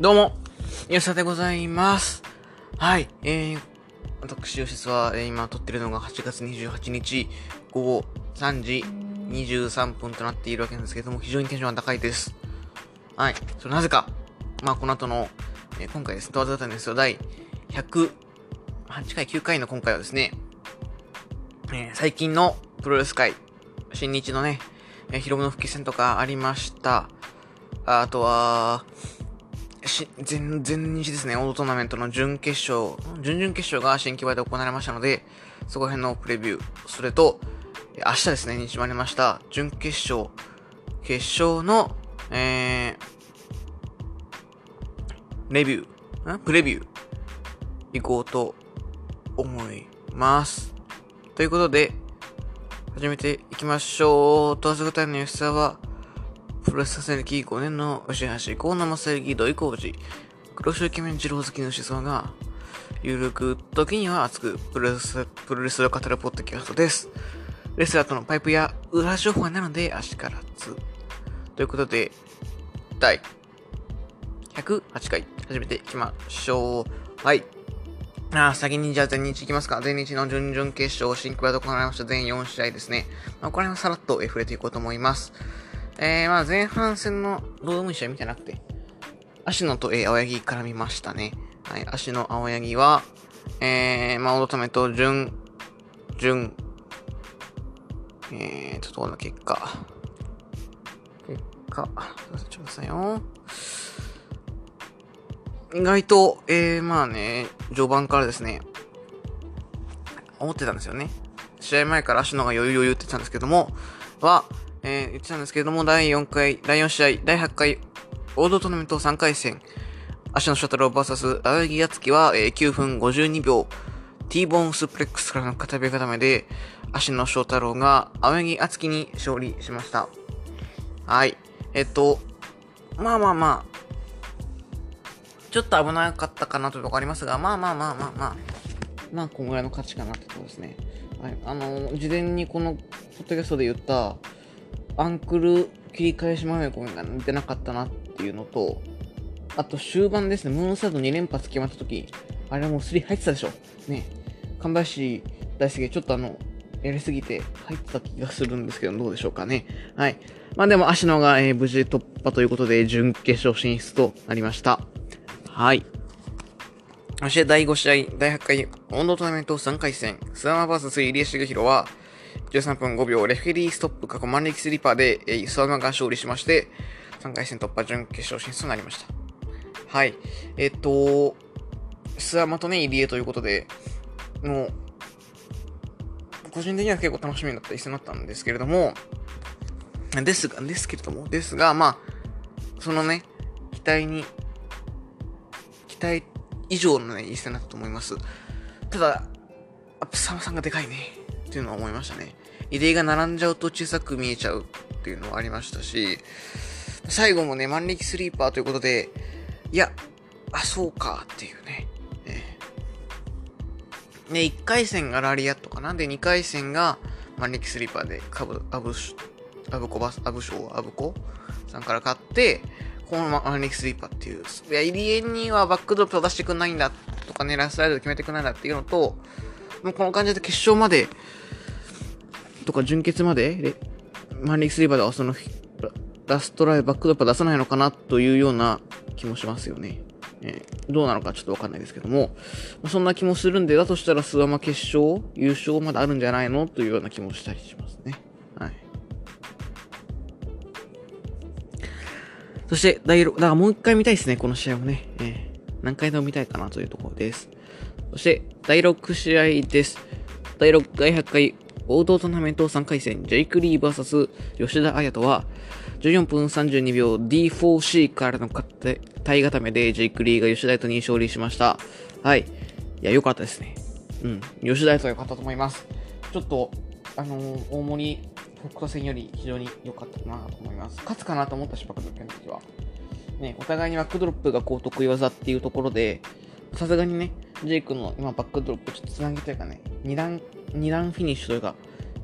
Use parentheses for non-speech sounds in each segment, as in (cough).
どうも、安田でございます。はい、えー、私、吉津は、えー今撮ってるのが8月28日午後3時23分となっているわけなんですけども、非常にテンションが高いです。はい、それなぜか、まあ、この後の、えー今回です、問わずだったんですよ、第108回、9回の今回はですね、えー最近のプロレス界、新日のね、えーヒロムの復帰戦とかありました。あとは、し全、全日ですね、オールトーナメントの準決勝、準々決勝が新規場で行われましたので、そこら辺のプレビュー、それと、明日ですね、に決まりました、準決勝、決勝の、えー、レビュー、んプレビュー、行こうと思います。ということで、始めていきましょう。トワズグタイムの吉沢は、プロレスサセ歴5年の吉橋、河野正幸、土井浩二、黒潮イケメン二郎好きの思想が、ゆるく、時には熱く、プロレス、プロレスを語るポッドキャストです。レスラーとのパイプや裏情報なので、足からず。ということで、第108回、始めていきましょう。はい。あ先にじゃあ全日いきますか。全日の準々決勝、新クバで行われました全4試合ですね。まあ、これはさらっと触れていこうと思います。えー、まあ前半戦のどうでもいい試合見てなくて、足野と、えー青柳から見ましたね。はい、足野青柳は、えー、まあ、オートメと準、準、えー、ちょっとこの結果。結果、ちょっとさよ。意外と、えー、まあね、序盤からですね、思ってたんですよね。試合前から足野が余裕余裕って言ってたんですけども、は、えー言ってたんですけれども、第4回、第4試合、第8回、オールドトーナメント3回戦、足野翔太郎 VS 青柳敦樹は、えー9分52秒、T ボーンスプレックスからの片手固めで、足野翔太郎が青柳敦樹に勝利しました。はい。えっと、まあまあまあ、ちょっと危なかったかなというところありますが、まあまあまあまあまあ、まあ、こんぐらいの価値かなってところですね。はい。あの、事前にこの、ポッドキャストで言った、アンクル切り返し豆込みが出なかったなっていうのと、あと終盤ですね、ムーンサード2連発決まった時、あれはもう3入ってたでしょ。ね。神林大輔、ちょっとあの、やりすぎて入ってた気がするんですけど、どうでしょうかね。はい。まあでも、足野が、えー無事突破ということで、準決勝進出となりました。はい。そして第5試合、第8回、温度トーナメント3回戦、スワマ VS 入江茂弘は、13分5秒、レフェリーストップ過去万力スリーパーで、えー、スワマが勝利しまして、3回戦突破準決勝進出となりました。はい。えっと、スワマとね、入江ということで、もう、個人的には結構楽しみになった一戦だったんですけれども、ですが、ですけれども、ですが、まあ、そのね、期待に、期待以上のね、一戦だったと思います。ただ、やっぱサマさんがでかいね、っていうのは思いましたね。入江が並んじゃうと小さく見えちゃうっていうのはありましたし、最後もね、万力スリーパーということで、いや、あ、そうかっていうね。ね、1回戦がラリアットかな？で、2回戦が万力スリーパーで、カブ、アブシ、アブコバス、アブショー、アブコさんから買って、この万力スリーパーっていう。いや、入江にはバックドロップを出してくんないんだとかね、ラストライドで決めてくんないんだっていうのと、もうこの感じで決勝まで、とか準決まで、万力スリーパーではその、ラストライバックドップは出さないのかなというような気もしますよね。えーどうなのかちょっとわかんないですけども、まあそんな気もするんで、だとしたらスワマ決勝、優勝まだあるんじゃないのというような気もしたりしますね。はい。そして、第6、だからもう一回見たいですね、この試合をね。えー何回でも見たいかなというところです。そして、第6試合です。第6、第8回、王道トーナメント3回戦、ジェイク・リー VS 吉田彩斗は、14分32秒 D4C からの体固めで、ジェイク・リーが吉田彩斗に勝利しました。はい。いや、良かったですね。うん。吉田彩斗良かったと思います。ちょっと、あのー大森北斗戦より非常に良かったなと思います。勝つかなと思ったし、バックドロップの時は。ね、お互いにバックドロップがこう得意技っていうところで、さすがにね、ジェイクの今バックドロップちょっとつなげというかね、2段、二段フィニッシュというか、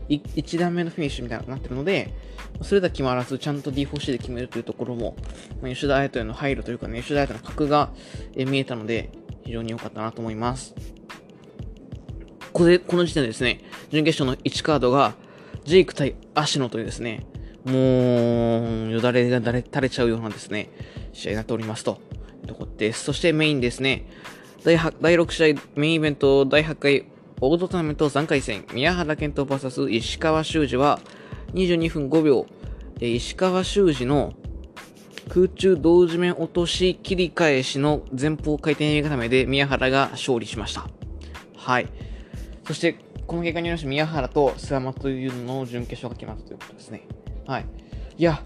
1段目のフィニッシュみたいになってるので、それでは決まらず、ちゃんと D4C で決めるというところも、まあ、吉田彩斗への配慮というかね、吉田彩斗の格が見えたので、非常に良かったなと思います。これ、この時点でですね、準決勝の1カードが、ジェイク対アシノというですね、もう、よだれが垂れちゃうようなですね、試合になっておりますととこです。そしてメインですね、第第6試合メインイベント第8回オートトーナメント3回戦、宮原健人 VS 石川修司は22分5秒、石川修司の空中同時面落とし切り返しの前方回転固めで宮原が勝利しました。はい。そして、この結果によりまして宮原と須山というのの準決勝が決まったということですね。はい。いや、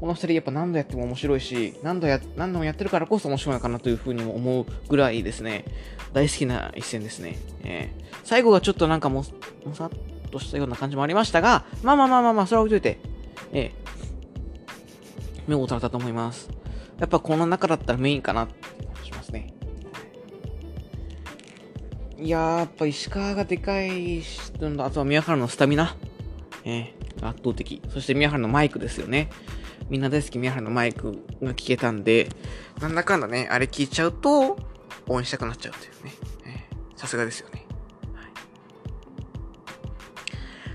この2人やっぱ何度やっても面白いし、何度や、何度もやってるからこそ面白いのかなというふうにも思うぐらいですね、大好きな一戦ですね。えー、最後がちょっとなんかも、もさっとしたような感じもありましたが、まあまあまあまあまあ、それは置いといて、ええー、見事だったと思います。やっぱこの中だったらメインかなって感じしますね。いやー、やっぱ石川がでかいし、あとは宮原のスタミナ。えー、圧倒的。そして宮原のマイクですよね。みんな大好き宮原のマイクが聞けたんで、なんだかんだね、あれ聞いちゃうと、応援したくなっちゃうというね。さすがですよね。はい。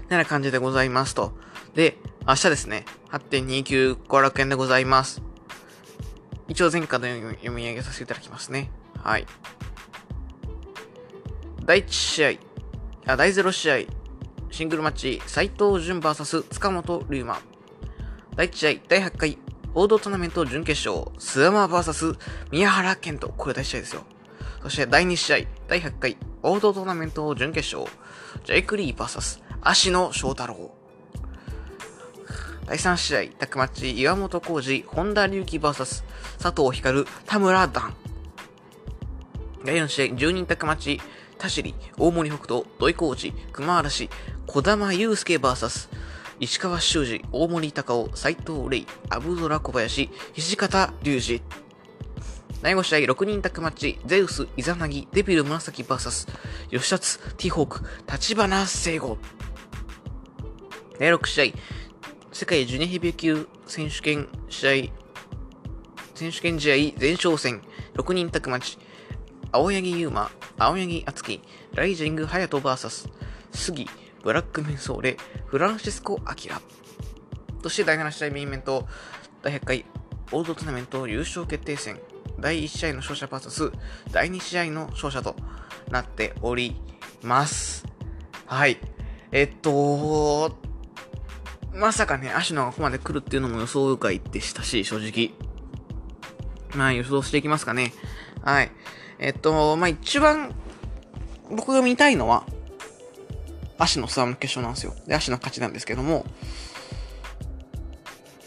なな感じでございますと。で、明日ですね、8.29後楽園でございます。一応前回の読み上げさせていただきますね。はい。第1試合、あ第0試合、シングルマッチ、斎藤潤 VS 塚本龍馬。第1試合、第8回、王道トーナメント準決勝、スーマー VS 宮原健人。これ第1試合ですよ。そして第2試合、第8回、王道トーナメント準決勝、ジェイク・リー VS 足野翔太郎。第3試合、タックマッチ、岩本浩二、本田隆起 VS 佐藤光、田村段。第4試合、10人タックマッチ、田尻、大森北斗、土井浩二、熊嵐、小玉祐介 VS 石川修司、大森隆夫、斎藤玲、アブドラ小林、土方隆二。第5試合6人タッグマッチ、ゼウス、イザナギ、デビル、紫 VS、吉達、ティーホーク、立花聖吾。第6試合、世界ジュニアヘビー級選手権試合、選手権試合前哨戦、6人タッグマッチ、青柳優馬、青柳敦樹、ライジング隼人 VS、杉、ブラックメンソーレ、フランシスコ・アキラ。そして第7試合メインイベント、第100回オールドトーナメント優勝決定戦、第1試合の勝者 VS 第2試合の勝者となっております。はい。えっと、まさかね、アシュノがここまで来るっていうのも予想外でしたし、正直。まあ予想していきますかね。はい。えっと、まあ一番僕が見たいのは、足のスワム決勝なんですよ。で、足の勝ちなんですけども、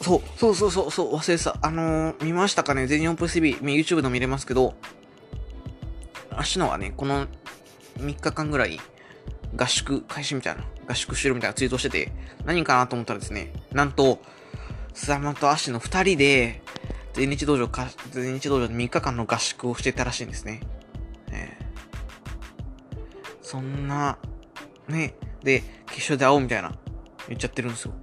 そう、そうそうそう、そう忘れてた。あのー、見ましたかね？全日本プレス TV、YouTube で見れますけど、足のはね、この3日間ぐらい、合宿開始みたいな、合宿してるみたいなツイートしてて、何かなと思ったらですね、なんと、スワマと足の2人で、全日道場か、全日道場で3日間の合宿をしてたらしいんですね。えー、そんな、ね、で、決勝で会おうみたいな、言っちゃってるんですよ。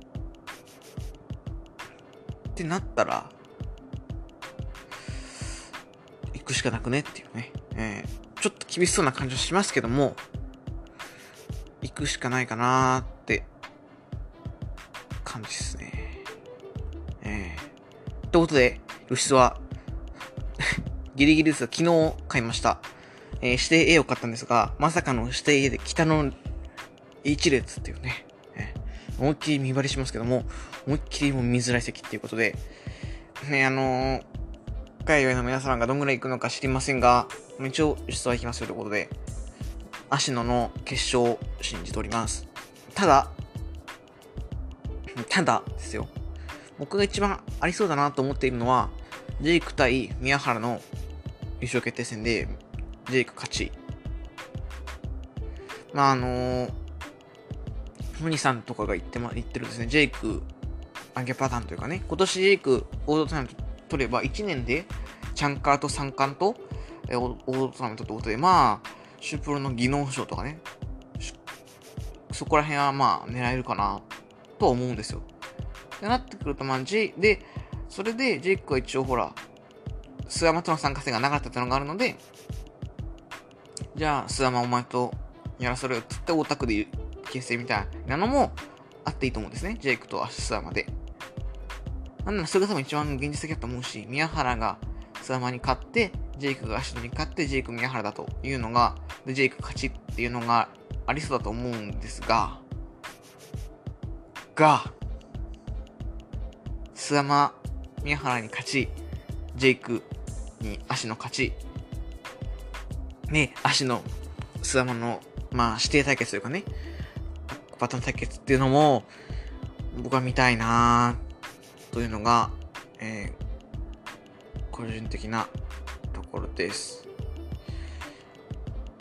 ってなったら、行くしかなくねっていうね。えー、ちょっと厳しそうな感じはしますけども、行くしかないかなーって感じですね。えー。ってことで、露出は (laughs) ギリギリですが、昨日買いました。えー、指定 A を買ったんですが、まさかの指定 A で北の一列っていうね、思いっきり見張りしますけども、思いっきりもう見づらい席っていうことで、ね、あのー、海外の皆様がどんぐらい行くのか知りませんが、一応、出は行きますよということで、芦野の決勝を信じております。ただ、ただですよ。僕が一番ありそうだなと思っているのは、ジェイク対宮原の優勝決定戦で、ジェイク勝ち。まあ、あのー、ムニさんとかが言って,、ま、言ってるですね、ジェイク上げパターンというかね、今年ジェイクオードトーナメント取れば1年でチャンカーと三冠とえオードトーナメントってことで、まあ、シュプロの技能賞とかね、そこら辺はまあ狙えるかなとは思うんですよ。ってなってくると、まあ、J、で、それでジェイクは一応ほら、スアマとの参加性がなかったっていうのがあるので、じゃあ、スアマお前とやらせろよっつってオタクで結成みたいなのもあっていいと思うんですね。ジェイクとアシスアマで。なんならそれが多分一番現実的だと思うし、宮原がスアマに勝って、ジェイクがアシドに勝って、ジェイク宮原だというのが、で、ジェイク勝ちっていうのがありそうだと思うんですが、が、スアマ、宮原に勝ち、ジェイクに足の勝ち、ね、足のスアマの、まあ、指定対決というかね、パターン対決っていうのも、僕は見たいなというのが、えー、個人的なところです。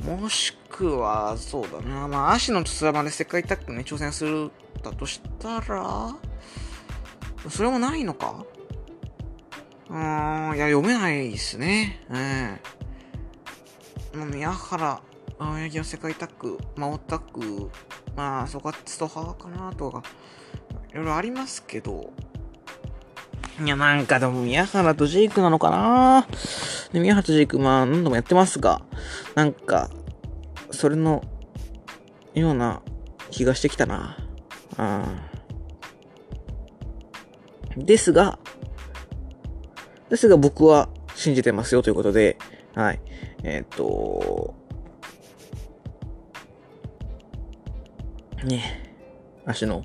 もしくは、そうだな。まあ、足のとスラバで世界タッグに挑戦するだとしたら、それもないのか？うーん、いや、読めないですね。ええー。宮原、青柳の世界タッグ、まあ、オタク、まあ、そこはストハーかなとか、いろいろありますけど、いや、なんかでも宮原とジェイクなのかなで、宮原とジェイク、まあ何度もやってますが、なんか、それのような気がしてきたな。うん。ですが、ですが僕は信じてますよということで、はい。えっ、ー、と、ね、足の、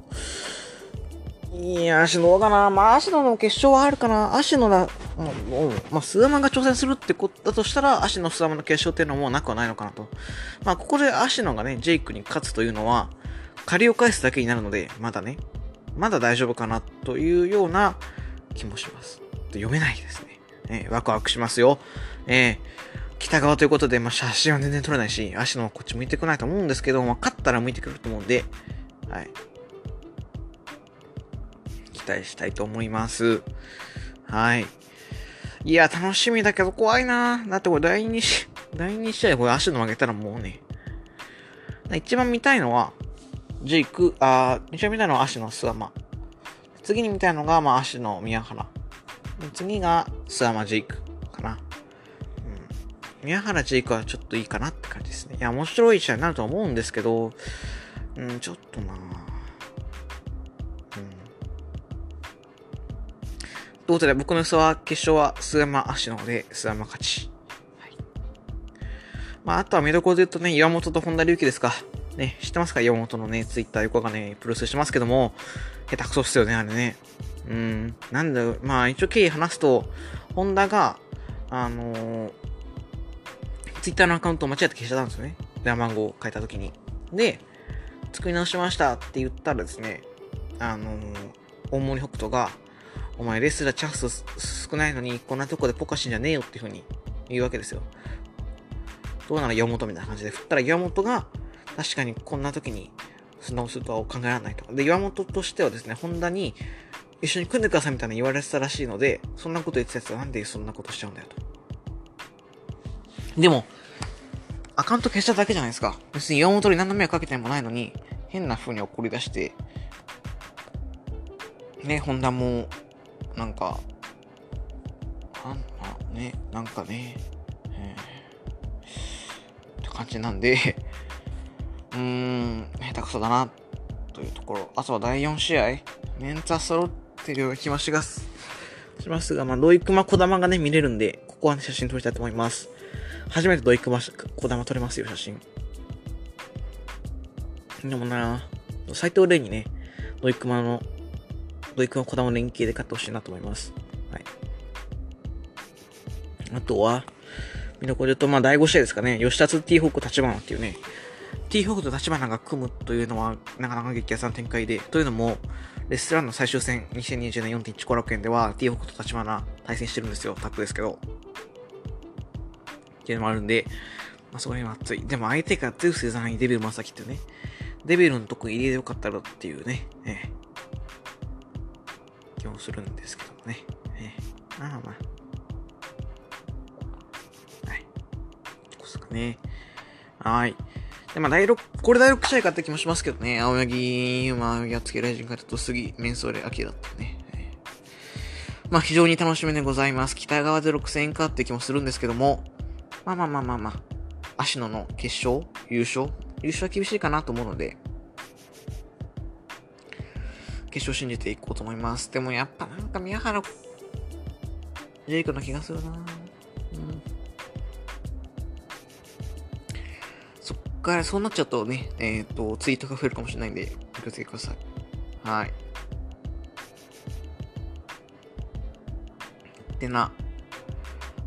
いや、足のどうかな。まあ、足野の決勝はあるかな。足野だ、もう、まあ、スーマンが挑戦するってことだとしたら、足野スーマンの決勝っていうのはもうなくはないのかなと。まあ、ここで足野がね、ジェイクに勝つというのは、借りを返すだけになるので、まだね、まだ大丈夫かなというような気もします。読めないですね。えー、ワクワクしますよ。えー、北側ということで、まあ、写真は全然撮れないし、足のこっち向いてこないと思うんですけど、まあ、勝ったら向いてくると思うんで、はい。期待したいと思います。はい。いや、楽しみだけど怖いなだってこれ第2試合、(laughs) 第2試合これ足の負けたらもうね。一番見たいのは、ジェイク、あ一番見たいのは足のスワマ。次に見たいのが、まあ、足の宮原。次がスワマジェイク。宮原ジェイクはちょっといいかなって感じですね。いや、面白い試合になると思うんですけど、うん、ちょっとなということで、僕の予想は、決勝は、菅山足の方で、菅山勝ち。はい。まあ、あとは見どころで言うとね、岩本と本田隆起ですか。ね、知ってますか？岩本のね、ツイッター横がね、プロレスしてますけども、下手くそっすよね、あれね。うん。なんだ、まあ、一応経緯話すと、本田が、あのー、ツイッターのアカウントを間違って消しちゃったんですよね。電話番号を変えた時に。で、作り直しましたって言ったらですね、あのー、大森北斗が、お前レスラーチャンス少ないのに、こんなとこでポカしんじゃねえよっていう風に言うわけですよ。どうなら岩本みたいな感じで振ったら岩本が、確かにこんな時にそんなことするとは考えられないと。で、岩本としてはですね、ホンダに一緒に組んでくださいみたいな言われてたらしいので、そんなこと言ってたやつはなんでそんなことしちゃうんだよと。でも、アカウント消しただけじゃないですか。別に岩本に何の迷惑かけてもないのに、変な風に怒り出して、ね、ホンダもなんか、なんだね、なんかね、えー、って感じなんで (laughs) うーん、下手くそだな、というところ。あとは第4試合、メンツァ揃ってるような気もします。しますが、まあ、ドイクマ、小玉がね、見れるんで、ここはね、写真撮りたいと思います。初めてドイクマ、小玉撮れますよ、写真。でもな、斎藤玲にね、ドイクマの土井くんは小玉連携で勝ってほしいなと思います。はい。あとは、見どころで言うと、まあ、第5試合ですかね。吉田と T ホーク立花っていうね、T ホークと立花が組むというのは、なかなか激アツな展開で、というのも、レストランの最終戦、2020年4.1後楽園では、T ホークと立花対戦してるんですよ。タップですけど。っていうのもあるんで、まあ、そこら辺は熱い。でも相手がゼウスデザインデビルマサキってね、デビルのとこ入れてよかったらっていうね、ええ気もするんですけどね。えー、まあまあ。はい。こすかね。はい。で、まあ、第6、これ第6試合かって気もしますけどね。青柳、まあ、やっつけライジン勝と杉、メンソーレ、アキだったね。まあ、非常に楽しみでございます。北側で6戦かって気もするんですけども、まあまあまあまあまあ、芦野の決勝？優勝？優勝は厳しいかなと思うので、決勝信じていこうと思います。でもやっぱなんか宮原、ジェイクの気がするなうん。そっからそうなっちゃうとね、えっ、ー、と、ツイートが増えるかもしれないんで、お気をつけください。はい。ってな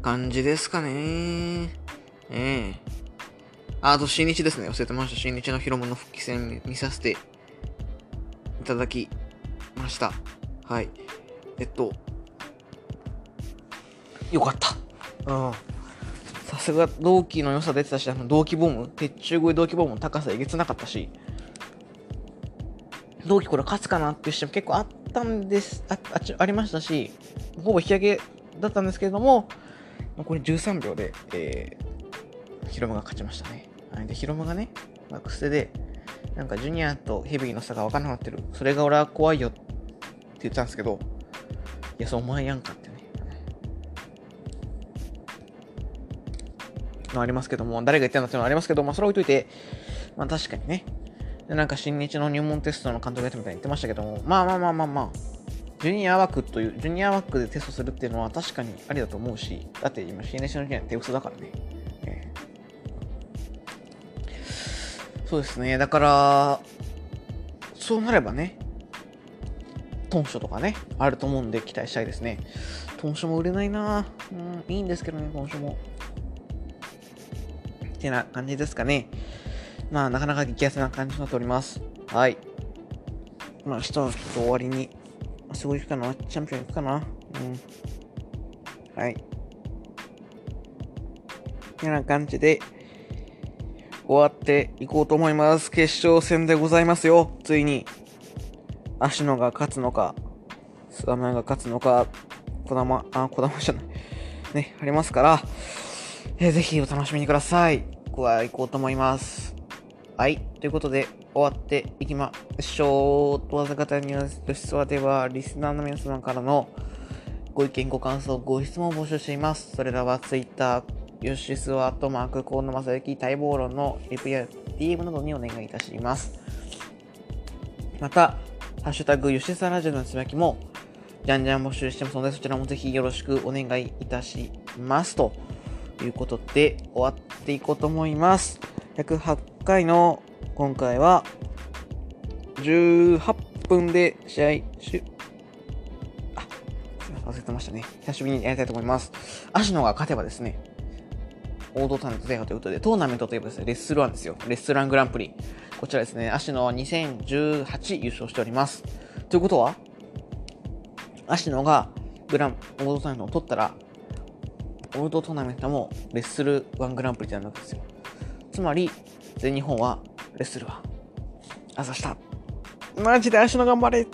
感じですかね。ええあ、あと、新日ですね。忘れてました。新日のヒロムの復帰戦見させていただきました。はい。えっと、よかった。うん。さすが同期の良さ出てたし、あの同期ボム、鉄柱越え同期ボムの高さえげつなかったし、同期これ勝つかなっていうシーンも結構あったんです、ああありましたし、ほぼ引き上げだったんですけれども、これ13秒で、えー、ヒロムが勝ちましたね。はい、で、ヒロムがね、まあ、癖で、なんかジュニアとヘビーの差が分からなくなってる。それが俺は怖いよって言ったんですけど、いや、そうお前やんかってね。のありますけども、誰が言ってんだっていうのはありますけど、まあそれ置いといて、まあ確かにね。なんか新日の入門テストの監督やったみたいに言ってましたけども、まあまあまあまあまあ、ジュニア枠という、ジュニア枠でテストするっていうのは確かにありだと思うし、だって今 CNC のジュニア手薄だからね。そうですね。だから、そうなればね、トンショとかね、あると思うんで期待したいですね。トンショも売れないなうん、いいんですけどね、トンショも。ってな感じですかね。まあ、なかなか激安な感じになっております。はい。まあ、明日はちょっと終わりにすごい行くかなチャンピオン行くかなうん。はい。てな感じで、終わっていこうと思います。決勝戦でございますよ。ついに。芦野が勝つのか、須田が勝つのか、児玉、あ、児玉じゃない。ね、ありますから、えー、ぜひお楽しみにください。ここは行こうと思います。はい。ということで、終わっていきましょう。とわざ方ニュースと質はでは、リスナーの皆様からのご意見、ご感想、ご質問を募集しています。それらは Twitter、ヨシスワットマーク、河野正幸、待望論のリプや DM などにお願いいたします。また、ハッシュタグ、ヨシスワラジオのつぶやきも、じゃんじゃん募集してますので、そちらもぜひよろしくお願いいたします。ということで、終わっていこうと思います。108回の今回は18分で試合終、あ、すみません、忘れてましたね。久しぶりにやりたいと思います。芦野が勝てばですね、王道タレント制覇ということで、トーナメントといえばですね、レッスルワンですよ。レッスルワングランプリ。こちらですね、芦野は2018優勝しております。ということは、芦野がグラン、王道タレントを取ったら、王道トーナメントもレッスルワングランプリってなるわけですよ。つまり、全日本はレッスルは。あざした。マジで明日の頑張れ。